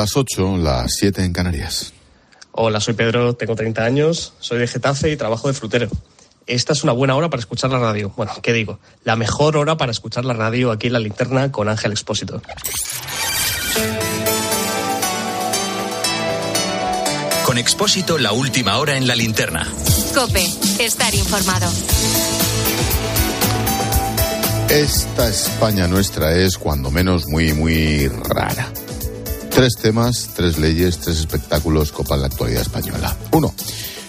las 8, las 7 en Canarias. Hola, soy Pedro, tengo 30 años, soy de Getafe y trabajo de frutero. Esta es una buena hora para escuchar la radio. Bueno, ¿qué digo? La mejor hora para escuchar la radio aquí en la linterna con Ángel Expósito. Con Expósito, la última hora en la linterna. Cope, estar informado. Esta España nuestra es, cuando menos, muy, muy rara. Tres temas, tres leyes, tres espectáculos copan la actualidad española. Uno,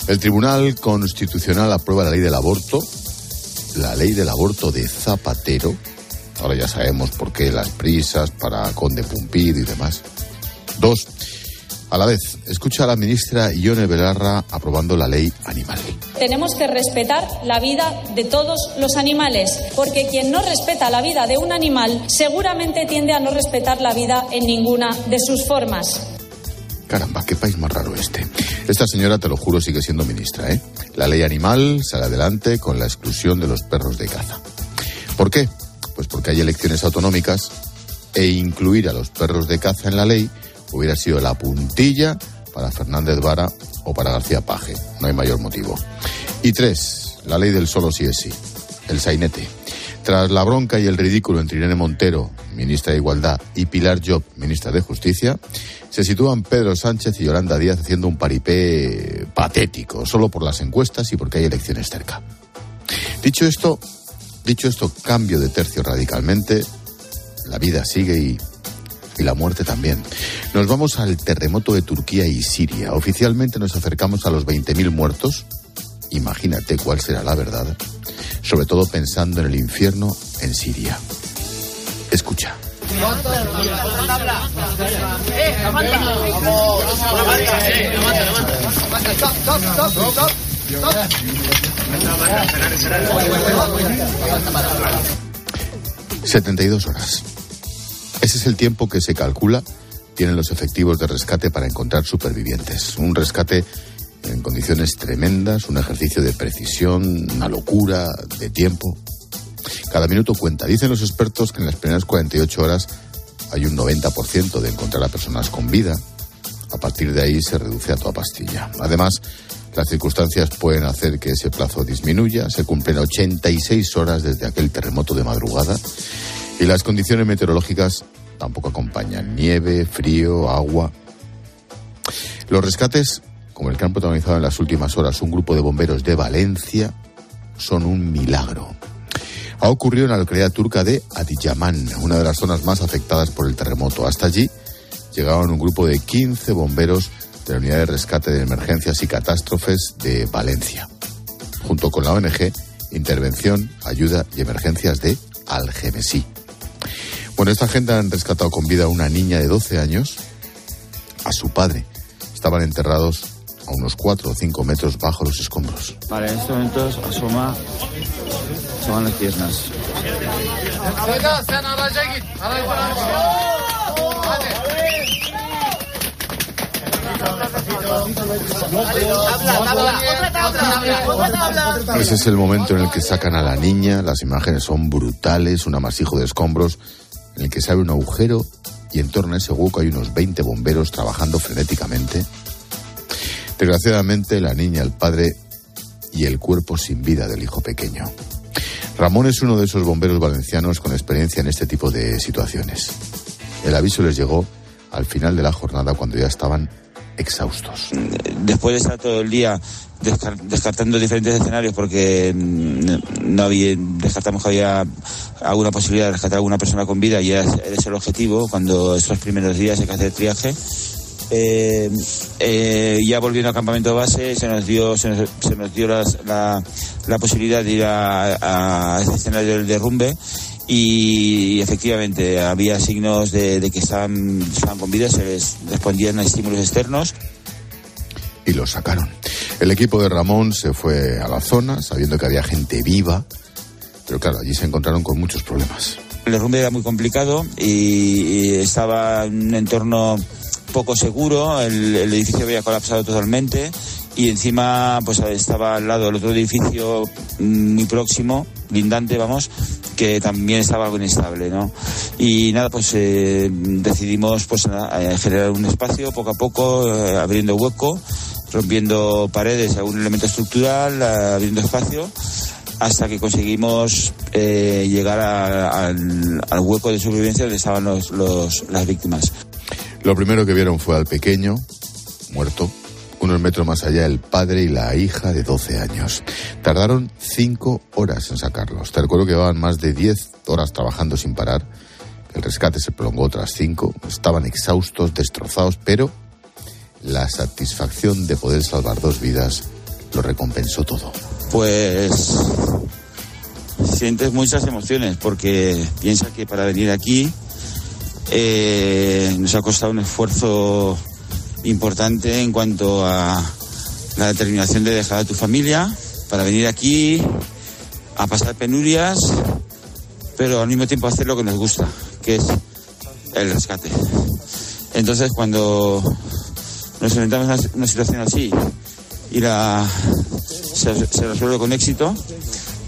el Tribunal Constitucional aprueba la ley del aborto, la ley del aborto de Zapatero. Ahora ya sabemos por qué las prisas para Conde Pumpido y demás. Dos, a la vez, escucha a la ministra Ione Belarra aprobando la ley animal. Tenemos que respetar la vida de todos los animales, porque quien no respeta la vida de un animal seguramente tiende a no respetar la vida en ninguna de sus formas. Caramba, qué país más raro este. Esta señora, te lo juro, sigue siendo ministra, ¿eh? La ley animal sale adelante con la exclusión de los perros de caza. ¿Por qué? Pues porque hay elecciones autonómicas e incluir a los perros de caza en la ley hubiera sido la puntilla para Fernández Vara o para García Paje. No hay mayor motivo. Y tres, la ley del solo sí es sí, el sainete. Tras la bronca y el ridículo entre Irene Montero, ministra de Igualdad, y Pilar Job, ministra de Justicia, se sitúan Pedro Sánchez y Yolanda Díaz haciendo un paripé patético, solo por las encuestas y porque hay elecciones cerca. Dicho esto, dicho esto, cambio de tercio radicalmente, la vida sigue y y la muerte también. Nos vamos al terremoto de Turquía y Siria. Oficialmente nos acercamos a los 20.000 muertos. Imagínate cuál será la verdad. Sobre todo pensando en el infierno en Siria. Escucha. ...72 horas. Ese es el tiempo que se calcula tienen los efectivos de rescate para encontrar supervivientes. Un rescate en condiciones tremendas, un ejercicio de precisión, una locura de tiempo. Cada minuto cuenta. Dicen los expertos que en las primeras 48 horas hay un 90% de encontrar a personas con vida. A partir de ahí se reduce a toda pastilla. Además, las circunstancias pueden hacer que ese plazo disminuya. Se cumplen 86 horas desde aquel terremoto de madrugada y las condiciones meteorológicas tampoco acompañan. Nieve, frío, agua. Los rescates, como el que han protagonizado en las últimas horas un grupo de bomberos de Valencia, son un milagro. Ha ocurrido en la localidad turca de Adiyaman, una de las zonas más afectadas por el terremoto. Hasta allí llegaron un grupo de 15 bomberos de la Unidad de Rescate de Emergencias y Catástrofes de Valencia, junto con la ONG Intervención, Ayuda y Emergencias de Algemesí. Bueno, esta gente han rescatado con vida a una niña de 12 años, a su padre. Estaban enterrados a unos 4 o 5 metros bajo los escombros. Vale, en estos momentos asoma, asoman las piernas. Ese es el momento en el que sacan a la niña, las imágenes son brutales, un amasijo de escombros, en el que se abre un agujero y en torno a ese hueco hay unos 20 bomberos trabajando frenéticamente. Desgraciadamente, la niña, el padre y el cuerpo sin vida del hijo pequeño. Ramón es uno de esos bomberos valencianos con experiencia en este tipo de situaciones. El aviso les llegó al final de la jornada cuando ya estaban exhaustos. Después de estar todo el día descartando diferentes escenarios porque mm, no había, descartamos que había alguna posibilidad de rescatar a alguna persona con vida y ese es el objetivo cuando esos primeros días hay que hacer triaje. Eh, eh, ya volviendo al campamento base se nos dio se nos, dio la, la, posibilidad de ir a, a ese escenario del derrumbe y efectivamente había signos de, que estaban, estaban con vida, se les respondían a estímulos externos. Y los sacaron. El equipo de Ramón se fue a la zona sabiendo que había gente viva, pero claro, allí se encontraron con muchos problemas. El derrumbe era muy complicado y, estaba en un entorno poco seguro, el, el edificio había colapsado totalmente y encima pues estaba al lado del otro edificio mm, muy próximo, lindante, vamos, que también estaba algo inestable, ¿no? Y nada, pues eh, decidimos pues eh, generar un espacio poco a poco, eh, abriendo hueco, rompiendo paredes, algún elemento estructural, abriendo espacio, hasta que conseguimos llegar al, hueco de supervivencia donde estaban los, las víctimas. Lo primero que vieron fue al pequeño, muerto, unos metros más allá el padre y la hija de 12 años. Tardaron cinco horas en sacarlos. Te recuerdo que llevaban más de 10 horas trabajando sin parar. El rescate se prolongó otras cinco. Estaban exhaustos, destrozados, pero la satisfacción de poder salvar dos vidas lo recompensó todo. Pues sientes muchas emociones porque piensa que para venir aquí eh, nos ha costado un esfuerzo importante en cuanto a la determinación de dejar a tu familia para venir aquí a pasar penurias, pero al mismo tiempo hacer lo que nos gusta, que es el rescate. Entonces, cuando nos enfrentamos a una situación así y la, se, resuelve con éxito,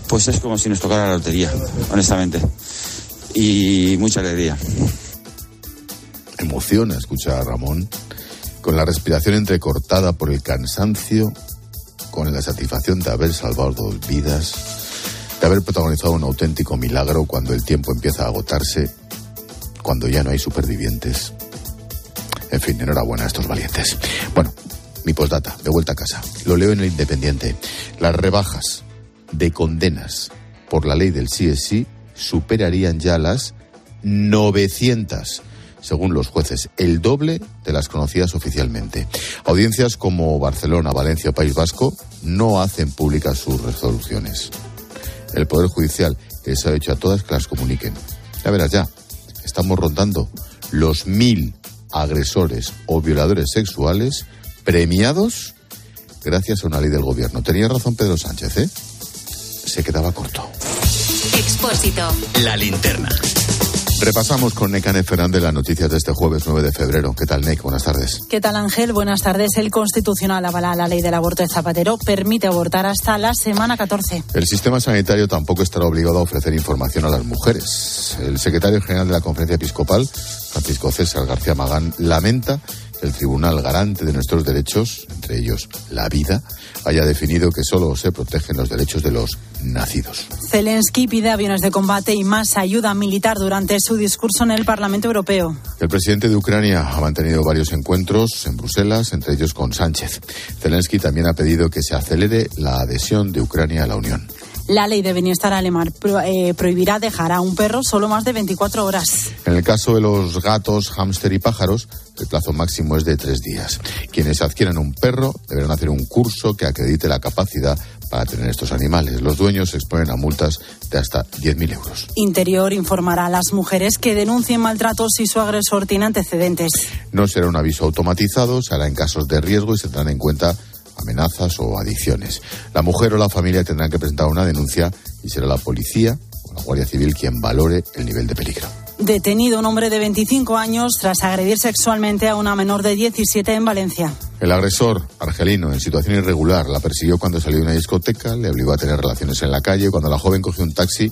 pues es como si nos tocara la lotería, honestamente. Y mucha alegría. Emociona escuchar a Ramón con la respiración entrecortada por el cansancio, con la satisfacción de haber salvado dos vidas, de haber protagonizado un auténtico milagro cuando el tiempo empieza a agotarse, cuando ya no hay supervivientes. En fin, enhorabuena a estos valientes. Bueno, mi postdata, de vuelta a casa. Lo leo en el Independiente. Las rebajas de condenas por la ley del CSI superarían ya las 900 según los jueces, el doble de las conocidas oficialmente. Audiencias como Barcelona, Valencia o País Vasco no hacen públicas sus resoluciones. El Poder Judicial les ha hecho a todas que las comuniquen. Ya verás, ya, estamos rondando los mil agresores o violadores sexuales premiados gracias a una ley del gobierno. Tenía razón Pedro Sánchez, ¿eh? Se quedaba corto. Expósito. La linterna. Repasamos con Necane Fernández las noticias de este jueves 9 de febrero. ¿Qué tal, Nec? Buenas tardes. ¿Qué tal, Ángel? Buenas tardes. El Constitucional avala la ley del aborto de Zapatero. Permite abortar hasta la semana 14. El sistema sanitario tampoco estará obligado a ofrecer información a las mujeres. El secretario general de la Conferencia Episcopal, Francisco César García Magán, lamenta el tribunal garante de nuestros derechos, entre ellos la vida, haya definido que solo se protegen los derechos de los nacidos. Zelensky pide aviones de combate y más ayuda militar durante su discurso en el Parlamento Europeo. El presidente de Ucrania ha mantenido varios encuentros en Bruselas, entre ellos con Sánchez. Zelensky también ha pedido que se acelere la adhesión de Ucrania a la Unión. La ley de bienestar alemán eh, prohibirá dejar a un perro solo más de 24 horas. En el caso de los gatos, hámster y pájaros, el plazo máximo es de tres días. Quienes adquieran un perro deberán hacer un curso que acredite la capacidad para tener estos animales. Los dueños se exponen a multas de hasta 10.000 euros. Interior informará a las mujeres que denuncien maltratos si su agresor tiene antecedentes. No será un aviso automatizado, se hará en casos de riesgo y se tendrán en cuenta amenazas o adicciones. La mujer o la familia tendrán que presentar una denuncia y será la policía o la Guardia Civil quien valore el nivel de peligro. Detenido un hombre de 25 años tras agredir sexualmente a una menor de 17 en Valencia. El agresor, argelino, en situación irregular, la persiguió cuando salió de una discoteca, le obligó a tener relaciones en la calle. Cuando la joven cogió un taxi,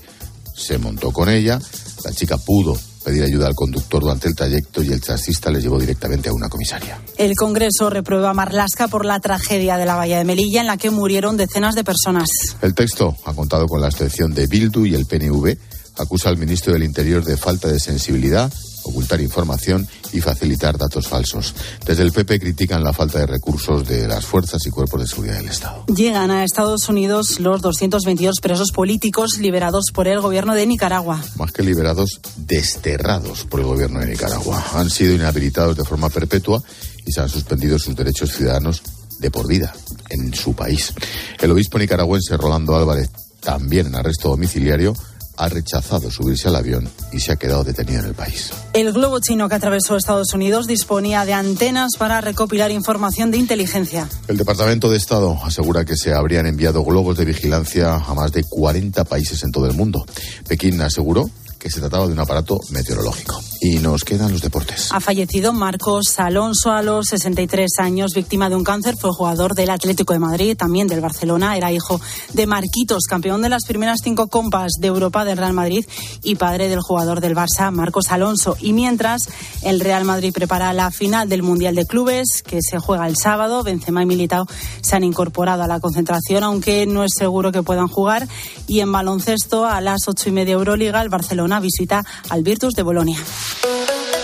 se montó con ella. La chica pudo pedir ayuda al conductor durante el trayecto y el taxista le llevó directamente a una comisaria. El Congreso reprueba a Marlasca por la tragedia de la valla de Melilla en la que murieron decenas de personas. El texto ha contado con la excepción de Bildu y el PNV. Acusa al ministro del Interior de falta de sensibilidad ocultar información y facilitar datos falsos. Desde el PP critican la falta de recursos de las fuerzas y cuerpos de seguridad del Estado. Llegan a Estados Unidos los 222 presos políticos liberados por el gobierno de Nicaragua. Más que liberados, desterrados por el gobierno de Nicaragua. Han sido inhabilitados de forma perpetua y se han suspendido sus derechos ciudadanos de por vida en su país. El obispo nicaragüense Rolando Álvarez, también en arresto domiciliario, ha rechazado subirse al avión y se ha quedado detenido en el país. El globo chino que atravesó Estados Unidos disponía de antenas para recopilar información de inteligencia. El Departamento de Estado asegura que se habrían enviado globos de vigilancia a más de 40 países en todo el mundo. Pekín aseguró que se trataba de un aparato meteorológico. Y nos quedan los deportes. Ha fallecido Marcos Alonso a los 63 años, víctima de un cáncer. Fue jugador del Atlético de Madrid, también del Barcelona. Era hijo de Marquitos, campeón de las primeras cinco compas de Europa del Real Madrid y padre del jugador del Barça, Marcos Alonso. Y mientras el Real Madrid prepara la final del Mundial de Clubes, que se juega el sábado, Benzema y Militao se han incorporado a la concentración, aunque no es seguro que puedan jugar. Y en baloncesto, a las ocho y media Euroliga, el Barcelona visita al Virtus de Bolonia. Thank you.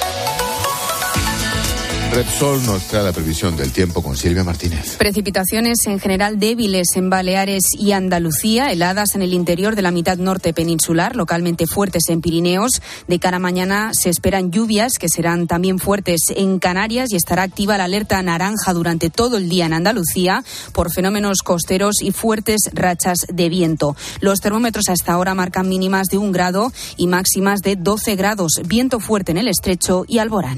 Repsol nos trae la previsión del tiempo con Silvia Martínez. Precipitaciones en general débiles en Baleares y Andalucía, heladas en el interior de la mitad norte peninsular, localmente fuertes en Pirineos. De cara a mañana se esperan lluvias que serán también fuertes en Canarias y estará activa la alerta naranja durante todo el día en Andalucía por fenómenos costeros y fuertes rachas de viento. Los termómetros hasta ahora marcan mínimas de un grado y máximas de 12 grados. Viento fuerte en el estrecho y Alborán.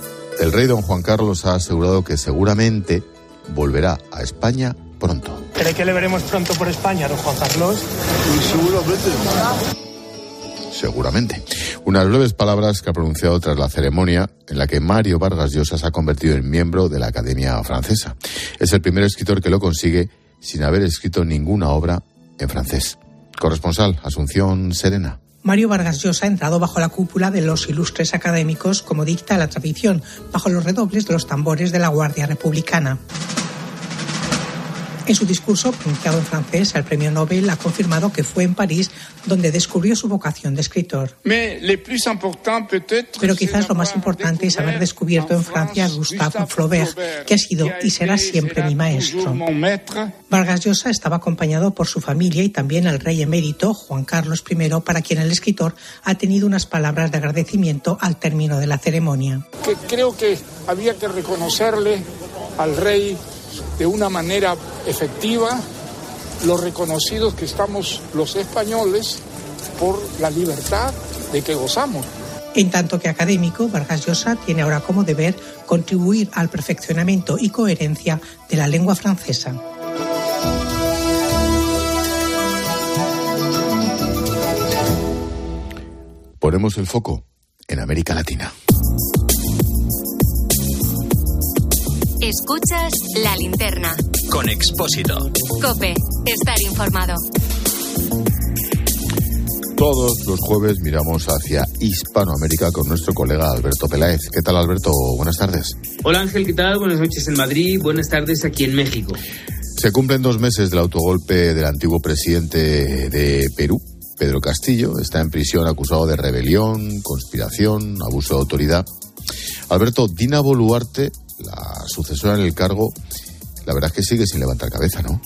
el rey don Juan Carlos ha asegurado que seguramente volverá a España pronto. ¿Cree que le veremos pronto por España, don Juan Carlos? Seguramente. Unas breves palabras que ha pronunciado tras la ceremonia en la que Mario Vargas Llosa se ha convertido en miembro de la Academia Francesa. Es el primer escritor que lo consigue sin haber escrito ninguna obra en francés. Corresponsal, Asunción Serena. Mario Vargas Llosa ha entrado bajo la cúpula de los ilustres académicos, como dicta la tradición, bajo los redobles de los tambores de la Guardia Republicana. En su discurso, pronunciado en francés, el premio Nobel ha confirmado que fue en París donde descubrió su vocación de escritor. Pero quizás lo más importante es haber descubierto en Francia a Gustave Flaubert, que ha sido y será siempre mi maestro. Vargas Llosa estaba acompañado por su familia y también el rey emérito Juan Carlos I, para quien el escritor ha tenido unas palabras de agradecimiento al término de la ceremonia. creo que había que reconocerle al rey de una manera efectiva los reconocidos que estamos los españoles por la libertad de que gozamos. En tanto que académico, Vargas Llosa tiene ahora como deber contribuir al perfeccionamiento y coherencia de la lengua francesa. Ponemos el foco en América Latina. Escuchas la linterna. Con Expósito. Cope, estar informado. Todos los jueves miramos hacia Hispanoamérica con nuestro colega Alberto Peláez. ¿Qué tal, Alberto? Buenas tardes. Hola, Ángel, ¿qué tal? Buenas noches en Madrid, buenas tardes aquí en México. Se cumplen dos meses del autogolpe del antiguo presidente de Perú, Pedro Castillo. Está en prisión acusado de rebelión, conspiración, abuso de autoridad. Alberto, Dina Boluarte la sucesora en el cargo, la verdad es que sigue sin levantar cabeza, ¿no?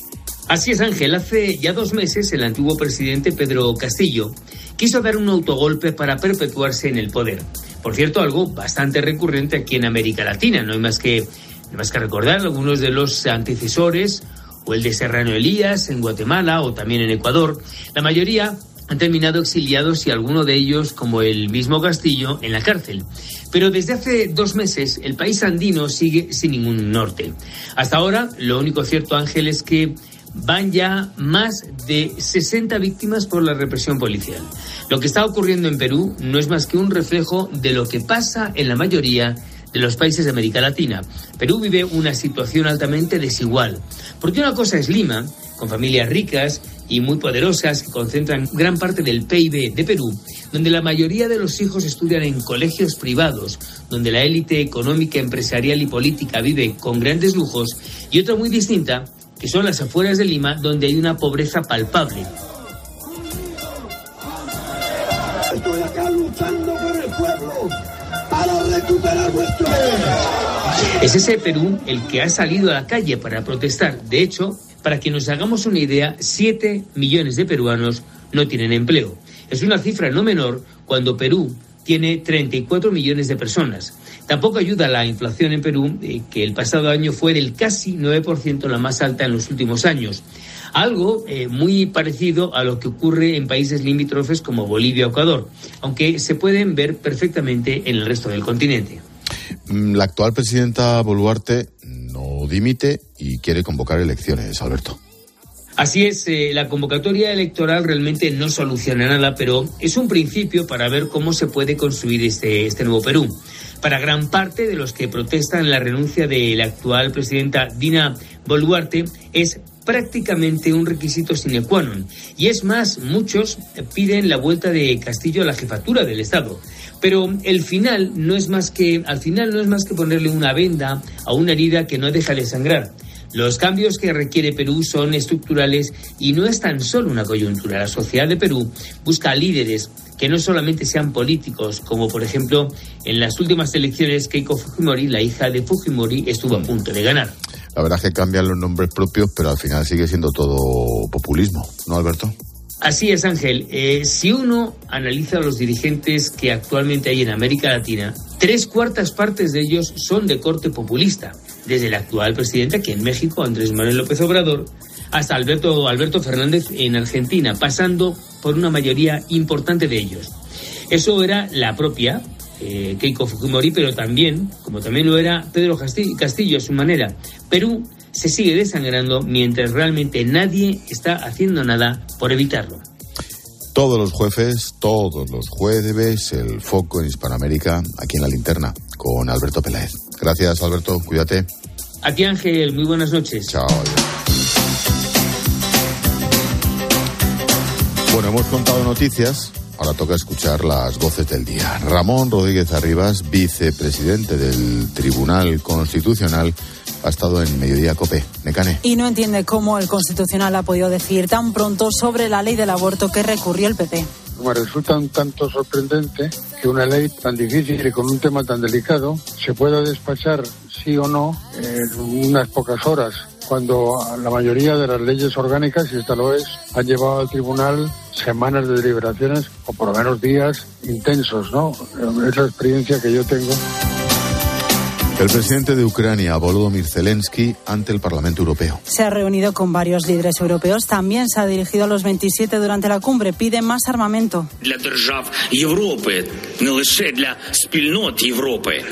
Así es, Ángel. Hace ya dos meses el antiguo presidente Pedro Castillo quiso dar un autogolpe para perpetuarse en el poder. Por cierto, algo bastante recurrente aquí en América Latina. No hay más que, más que recordar algunos de los antecesores o el de Serrano Elías en Guatemala o también en Ecuador. La mayoría han terminado exiliados y alguno de ellos, como el mismo Castillo, en la cárcel. Pero desde hace dos meses el país andino sigue sin ningún norte. Hasta ahora, lo único cierto, Ángel, es que van ya más de 60 víctimas por la represión policial. Lo que está ocurriendo en Perú no es más que un reflejo de lo que pasa en la mayoría de los países de América Latina. Perú vive una situación altamente desigual, porque una cosa es Lima, con familias ricas y muy poderosas que concentran gran parte del PIB de Perú, donde la mayoría de los hijos estudian en colegios privados, donde la élite económica, empresarial y política vive con grandes lujos, y otra muy distinta, que son las afueras de Lima, donde hay una pobreza palpable. Estoy acá luchando por el pueblo para recuperar vuestro Es ese Perú el que ha salido a la calle para protestar. De hecho, para que nos hagamos una idea, 7 millones de peruanos no tienen empleo. Es una cifra no menor cuando Perú tiene 34 millones de personas. Tampoco ayuda la inflación en Perú, eh, que el pasado año fue del casi 9%, la más alta en los últimos años. Algo eh, muy parecido a lo que ocurre en países limítrofes como Bolivia o Ecuador, aunque se pueden ver perfectamente en el resto del continente. Mm, la actual presidenta Boluarte dimite y quiere convocar elecciones, Alberto. Así es, eh, la convocatoria electoral realmente no soluciona nada, pero es un principio para ver cómo se puede construir este, este nuevo Perú. Para gran parte de los que protestan la renuncia de la actual presidenta Dina Boluarte es prácticamente un requisito sine qua non. Y es más, muchos piden la vuelta de Castillo a la jefatura del Estado. Pero el final no es más que, al final no es más que ponerle una venda a una herida que no deja de sangrar. Los cambios que requiere Perú son estructurales y no es tan solo una coyuntura. La sociedad de Perú busca líderes que no solamente sean políticos, como por ejemplo en las últimas elecciones Keiko Fujimori, la hija de Fujimori, estuvo a punto de ganar. La verdad es que cambian los nombres propios, pero al final sigue siendo todo populismo, ¿no, Alberto? Así es, Ángel. Eh, si uno analiza a los dirigentes que actualmente hay en América Latina, tres cuartas partes de ellos son de corte populista desde el actual presidente aquí en México, Andrés Manuel López Obrador, hasta Alberto, Alberto Fernández en Argentina, pasando por una mayoría importante de ellos. Eso era la propia eh, Keiko Fujimori, pero también, como también lo era Pedro Castillo a su manera, Perú se sigue desangrando mientras realmente nadie está haciendo nada por evitarlo. Todos los jueves, todos los jueves, el foco en Hispanoamérica, aquí en la linterna, con Alberto Peláez. Gracias, Alberto. Cuídate. A ti, Ángel. Muy buenas noches. Chao. Bueno, hemos contado noticias. Ahora toca escuchar las voces del día. Ramón Rodríguez Arribas, vicepresidente del Tribunal Constitucional, ha estado en Mediodía Cope. Necane. Y no entiende cómo el Constitucional ha podido decir tan pronto sobre la ley del aborto que recurrió el PP. Me resulta un tanto sorprendente que una ley tan difícil y con un tema tan delicado se pueda despachar sí o no en unas pocas horas, cuando la mayoría de las leyes orgánicas, y esta lo es, han llevado al tribunal semanas de deliberaciones o por lo menos días intensos, ¿no? Es la experiencia que yo tengo. El presidente de Ucrania, Volodymyr Zelensky, ante el Parlamento Europeo. Se ha reunido con varios líderes europeos. También se ha dirigido a los 27 durante la cumbre. Pide más armamento.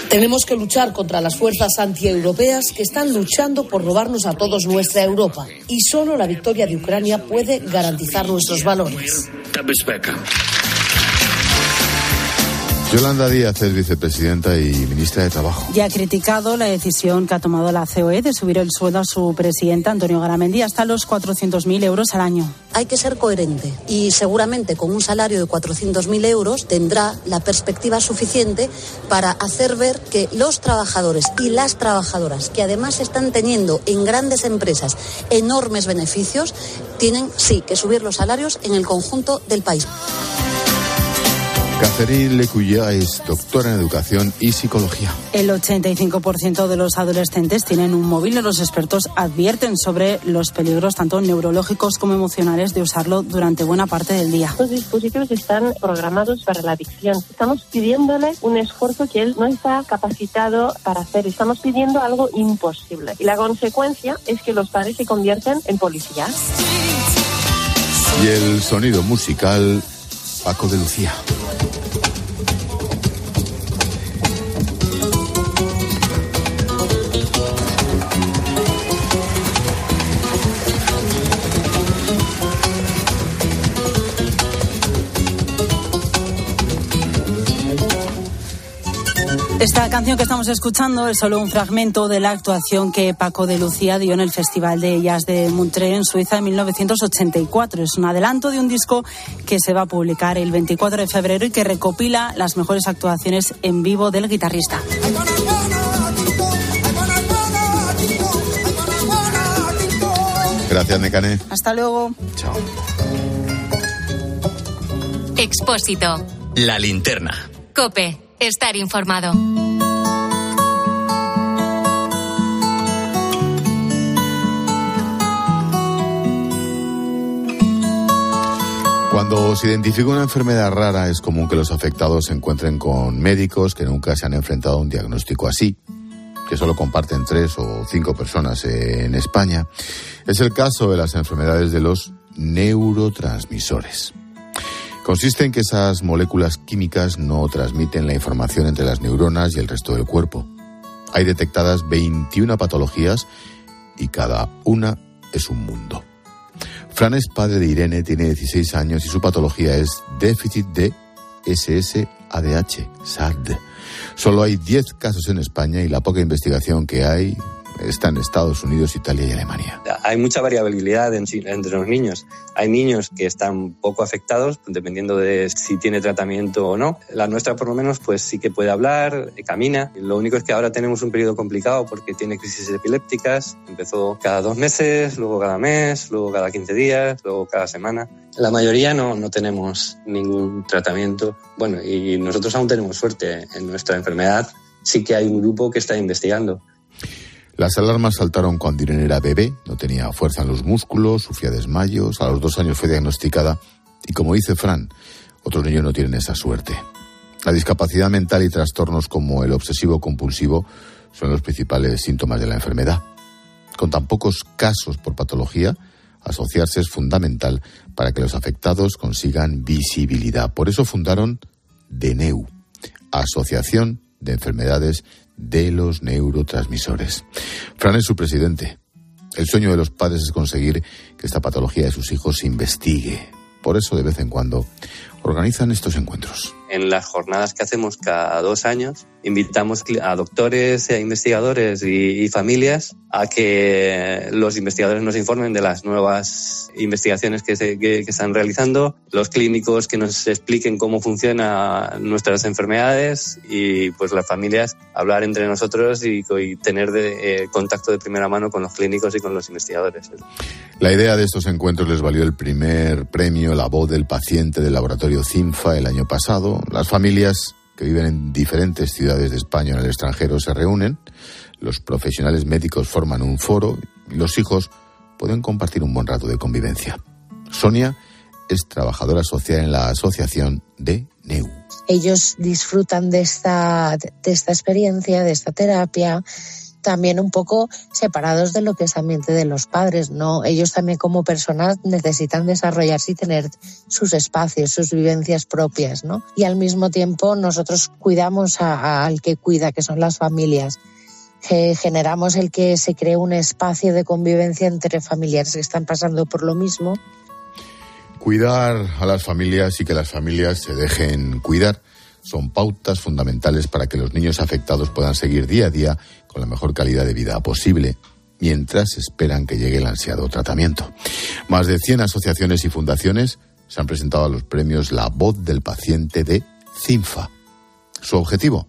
Tenemos que luchar contra las fuerzas antieuropeas que están luchando por robarnos a todos nuestra Europa. Y solo la victoria de Ucrania puede garantizar nuestros valores. Yolanda Díaz es vicepresidenta y ministra de Trabajo. Ya ha criticado la decisión que ha tomado la COE de subir el sueldo a su presidenta, Antonio Garamendi, hasta los 400.000 euros al año. Hay que ser coherente y seguramente con un salario de 400.000 euros tendrá la perspectiva suficiente para hacer ver que los trabajadores y las trabajadoras, que además están teniendo en grandes empresas enormes beneficios, tienen sí que subir los salarios en el conjunto del país. Catherine Lecuya es doctora en educación y psicología. El 85% de los adolescentes tienen un móvil y los expertos advierten sobre los peligros tanto neurológicos como emocionales de usarlo durante buena parte del día. Los dispositivos están programados para la adicción. Estamos pidiéndole un esfuerzo que él no está capacitado para hacer. Estamos pidiendo algo imposible. Y la consecuencia es que los padres se convierten en policías. Y el sonido musical Paco de Lucía. Esta canción que estamos escuchando es solo un fragmento de la actuación que Paco de Lucía dio en el Festival de Jazz de Montreux en Suiza en 1984. Es un adelanto de un disco que se va a publicar el 24 de febrero y que recopila las mejores actuaciones en vivo del guitarrista. Gracias, Necane. Hasta luego. Chao. Expósito. La linterna. Cope. Estar informado. Cuando se identifica una enfermedad rara es común que los afectados se encuentren con médicos que nunca se han enfrentado a un diagnóstico así, que solo comparten tres o cinco personas en España. Es el caso de las enfermedades de los neurotransmisores. Consiste en que esas moléculas químicas no transmiten la información entre las neuronas y el resto del cuerpo. Hay detectadas 21 patologías y cada una es un mundo. Fran es padre de Irene, tiene 16 años y su patología es déficit de SSADH, SAD. Solo hay 10 casos en España y la poca investigación que hay está en Estados Unidos, Italia y Alemania. Hay mucha variabilidad entre los niños. Hay niños que están poco afectados, dependiendo de si tiene tratamiento o no. La nuestra, por lo menos, pues sí que puede hablar, camina. Lo único es que ahora tenemos un periodo complicado porque tiene crisis epilépticas. Empezó cada dos meses, luego cada mes, luego cada 15 días, luego cada semana. La mayoría no, no tenemos ningún tratamiento. Bueno, y nosotros aún tenemos suerte en nuestra enfermedad. Sí que hay un grupo que está investigando las alarmas saltaron cuando Irene era bebé, no tenía fuerza en los músculos, sufría desmayos, a los dos años fue diagnosticada y como dice Fran, otros niños no tienen esa suerte. La discapacidad mental y trastornos como el obsesivo compulsivo son los principales síntomas de la enfermedad. Con tan pocos casos por patología, asociarse es fundamental para que los afectados consigan visibilidad. Por eso fundaron DENEU, Asociación de Enfermedades de los neurotransmisores. Fran es su presidente. El sueño de los padres es conseguir que esta patología de sus hijos se investigue. Por eso, de vez en cuando, organizan estos encuentros. En las jornadas que hacemos cada dos años, invitamos a doctores, a investigadores y, familias a que los investigadores nos informen de las nuevas investigaciones que se que, están realizando, los clínicos que nos expliquen cómo funcionan nuestras enfermedades y pues las familias hablar entre nosotros y, tener eh, contacto de primera mano con los clínicos y con los investigadores. La idea de estos encuentros les valió el primer premio La voz del paciente del laboratorio CINFA el año pasado. Las familias que viven en diferentes ciudades de España o en el extranjero se reúnen, los profesionales médicos forman un foro y los hijos pueden compartir un buen rato de convivencia. Sonia es trabajadora social en la asociación de NEU. Ellos disfrutan de esta, de esta experiencia, de esta terapia, también un poco separados de lo que es ambiente de los padres, ¿no? Ellos también como personas necesitan desarrollarse y tener sus espacios, sus vivencias propias, ¿no? Y al mismo tiempo nosotros cuidamos al que cuida, que son las familias. generamos el que se cree un espacio de convivencia entre familiares que están pasando por lo mismo. Cuidar a las familias y que las familias se dejen cuidar son pautas fundamentales para que los niños afectados puedan seguir día a día con la mejor calidad de vida posible mientras esperan que llegue el ansiado tratamiento. Más de 100 asociaciones y fundaciones se han presentado a los premios La Voz del Paciente de CINFA. Su objetivo,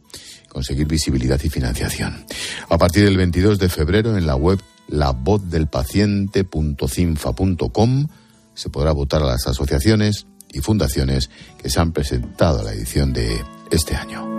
conseguir visibilidad y financiación. A partir del 22 de febrero en la web lavozdelpaciente.cinfa.com se podrá votar a las asociaciones y fundaciones que se han presentado a la edición de este año.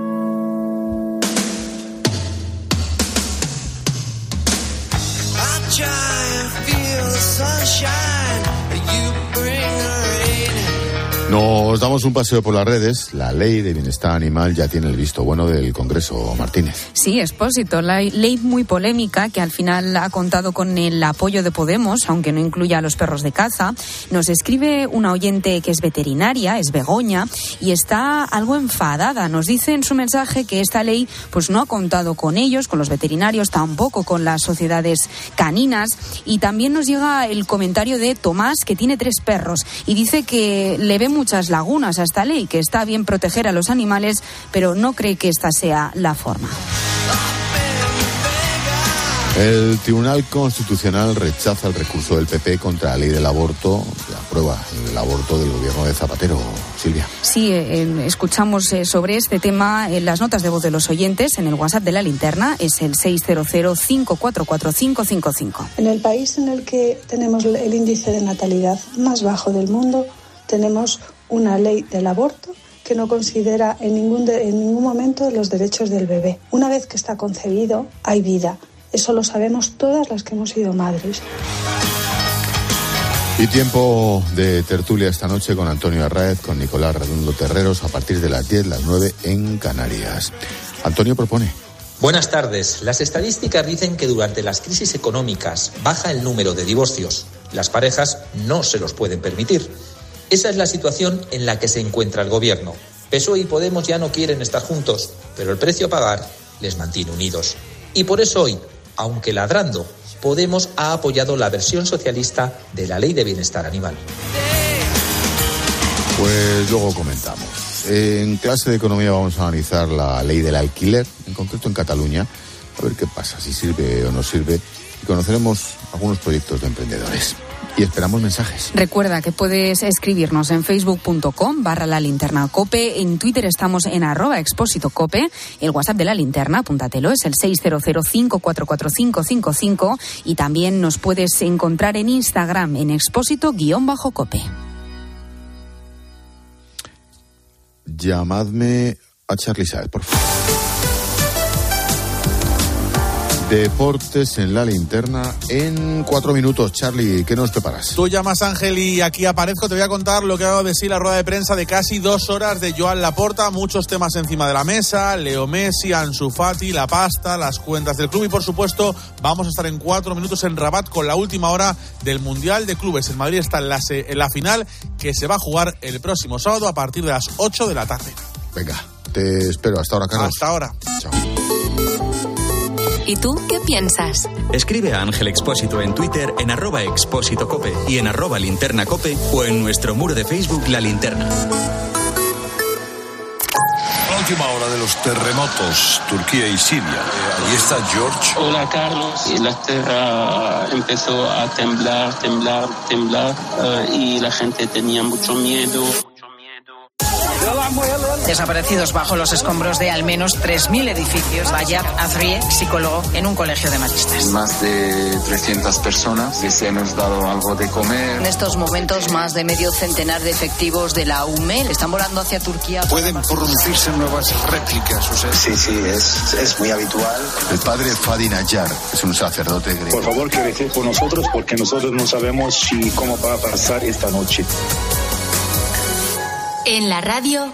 Nos damos un paseo por las redes. La ley de bienestar animal ya tiene el visto bueno del Congreso, Martínez. Sí, expósito. La ley muy polémica que al final ha contado con el apoyo de Podemos, aunque no incluya a los perros de caza. Nos escribe una oyente que es veterinaria, es Begoña, y está algo enfadada. Nos dice en su mensaje que esta ley pues no ha contado con ellos, con los veterinarios, tampoco con las sociedades caninas. Y también nos llega el comentario de Tomás, que tiene tres perros, y dice que le ve muchas lagunas a esta ley, que está bien proteger a los animales, pero no cree que esta sea la forma. El Tribunal Constitucional rechaza el recurso del PP contra la ley del aborto y aprueba el aborto del gobierno de Zapatero. Silvia. Sí, eh, escuchamos eh, sobre este tema en las notas de voz de los oyentes en el WhatsApp de la linterna. Es el 600-544-555. En el país en el que tenemos el índice de natalidad más bajo del mundo, tenemos una ley del aborto que no considera en ningún, en ningún momento los derechos del bebé. Una vez que está concebido, hay vida. Eso lo sabemos todas las que hemos sido madres. Y tiempo de tertulia esta noche con Antonio Arraez, con Nicolás Redondo Terreros a partir de las 10, las 9 en Canarias. Antonio propone. Buenas tardes. Las estadísticas dicen que durante las crisis económicas baja el número de divorcios. Las parejas no se los pueden permitir. Esa es la situación en la que se encuentra el gobierno. PSOE y Podemos ya no quieren estar juntos, pero el precio a pagar les mantiene unidos. Y por eso hoy, aunque ladrando, Podemos ha apoyado la versión socialista de la Ley de Bienestar Animal. Pues luego comentamos. En clase de economía vamos a analizar la ley del alquiler, en concreto en Cataluña, a ver qué pasa, si sirve o no sirve, y conoceremos algunos proyectos de emprendedores. Y esperamos mensajes. Recuerda que puedes escribirnos en facebook.com barra la linterna cope. En Twitter estamos en arroba expósito cope. El WhatsApp de la linterna, apúntatelo, es el 600544555 y también nos puedes encontrar en Instagram en expósito guion bajo cope. Llamadme a Charlie Saez, por favor. Deportes en la linterna en cuatro minutos. Charlie, ¿qué nos preparas? Tú llamas Ángel y aquí aparezco. Te voy a contar lo que ha dado de sí la rueda de prensa de casi dos horas de Joan Laporta. Muchos temas encima de la mesa. Leo Messi, Ansu Fati, la pasta, las cuentas del club y por supuesto vamos a estar en cuatro minutos en Rabat con la última hora del Mundial de Clubes. El Madrid está en la, en la final que se va a jugar el próximo sábado a partir de las 8 de la tarde. Venga, te espero. Hasta ahora, Carlos. Hasta ahora. Chao. ¿Y tú qué piensas? Escribe a Ángel Expósito en Twitter en arroba expósito cope y en arroba linterna cope o en nuestro muro de Facebook La Linterna. La última hora de los terremotos, Turquía y Siria. Eh, ahí está George. Hola Carlos, y la tierra empezó a temblar, temblar, temblar eh, y la gente tenía mucho miedo. Desaparecidos bajo los escombros de al menos 3.000 edificios. Bayar Azrie, psicólogo en un colegio de maristas. Más de 300 personas que se nos dado algo de comer. En estos momentos, más de medio centenar de efectivos de la UME están volando hacia Turquía. Pueden producirse nuevas réplicas. O sea, sí, sí, es, es muy habitual. El padre Fadi Nayar es un sacerdote griego. Por favor, que recen por nosotros porque nosotros no sabemos si cómo va a pasar esta noche. En la radio,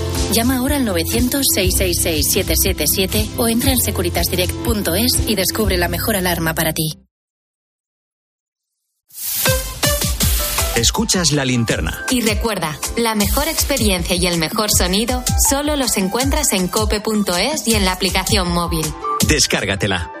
Llama ahora al 900-666-777 o entra en securitasdirect.es y descubre la mejor alarma para ti. Escuchas la linterna. Y recuerda, la mejor experiencia y el mejor sonido solo los encuentras en cope.es y en la aplicación móvil. Descárgatela.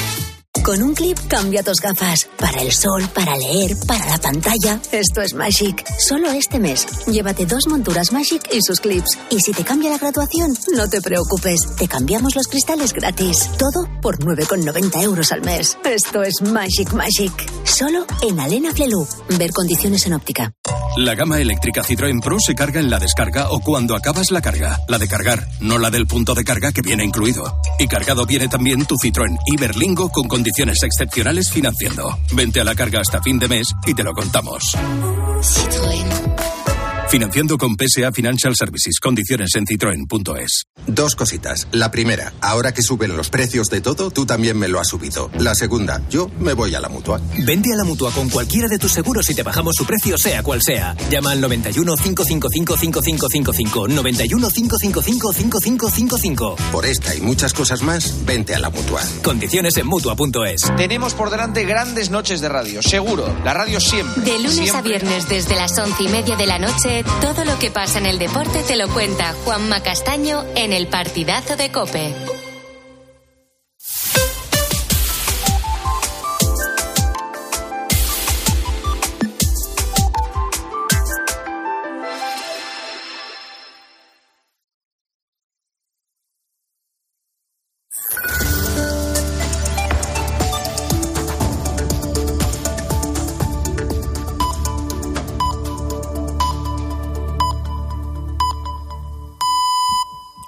Con un clip cambia tus gafas. Para el sol, para leer, para la pantalla. Esto es Magic. Solo este mes. Llévate dos monturas Magic y sus clips. Y si te cambia la graduación, no te preocupes. Te cambiamos los cristales gratis. Todo por 9,90 euros al mes. Esto es Magic Magic. Solo en Alena Flelu. Ver condiciones en óptica. La gama eléctrica Citroën Pro se carga en la descarga o cuando acabas la carga. La de cargar, no la del punto de carga que viene incluido. Y cargado viene también tu Citroën Iberlingo con condiciones excepcionales financiando. Vente a la carga hasta fin de mes y te lo contamos. Financiando con PSA Financial Services. Condiciones en citroen.es. Dos cositas. La primera, ahora que suben los precios de todo, tú también me lo has subido. La segunda, yo me voy a la mutua. Vente a la mutua con cualquiera de tus seguros y te bajamos su precio, sea cual sea. Llama al 91 555 5555. 91 555 5555. Por esta y muchas cosas más, vente a la mutua. Condiciones en mutua.es. Tenemos por delante grandes noches de radio, seguro. La radio siempre. De lunes siempre. a viernes desde las once y media de la noche, todo lo que pasa en el deporte te lo cuenta Juanma Castaño en el partidazo de Cope.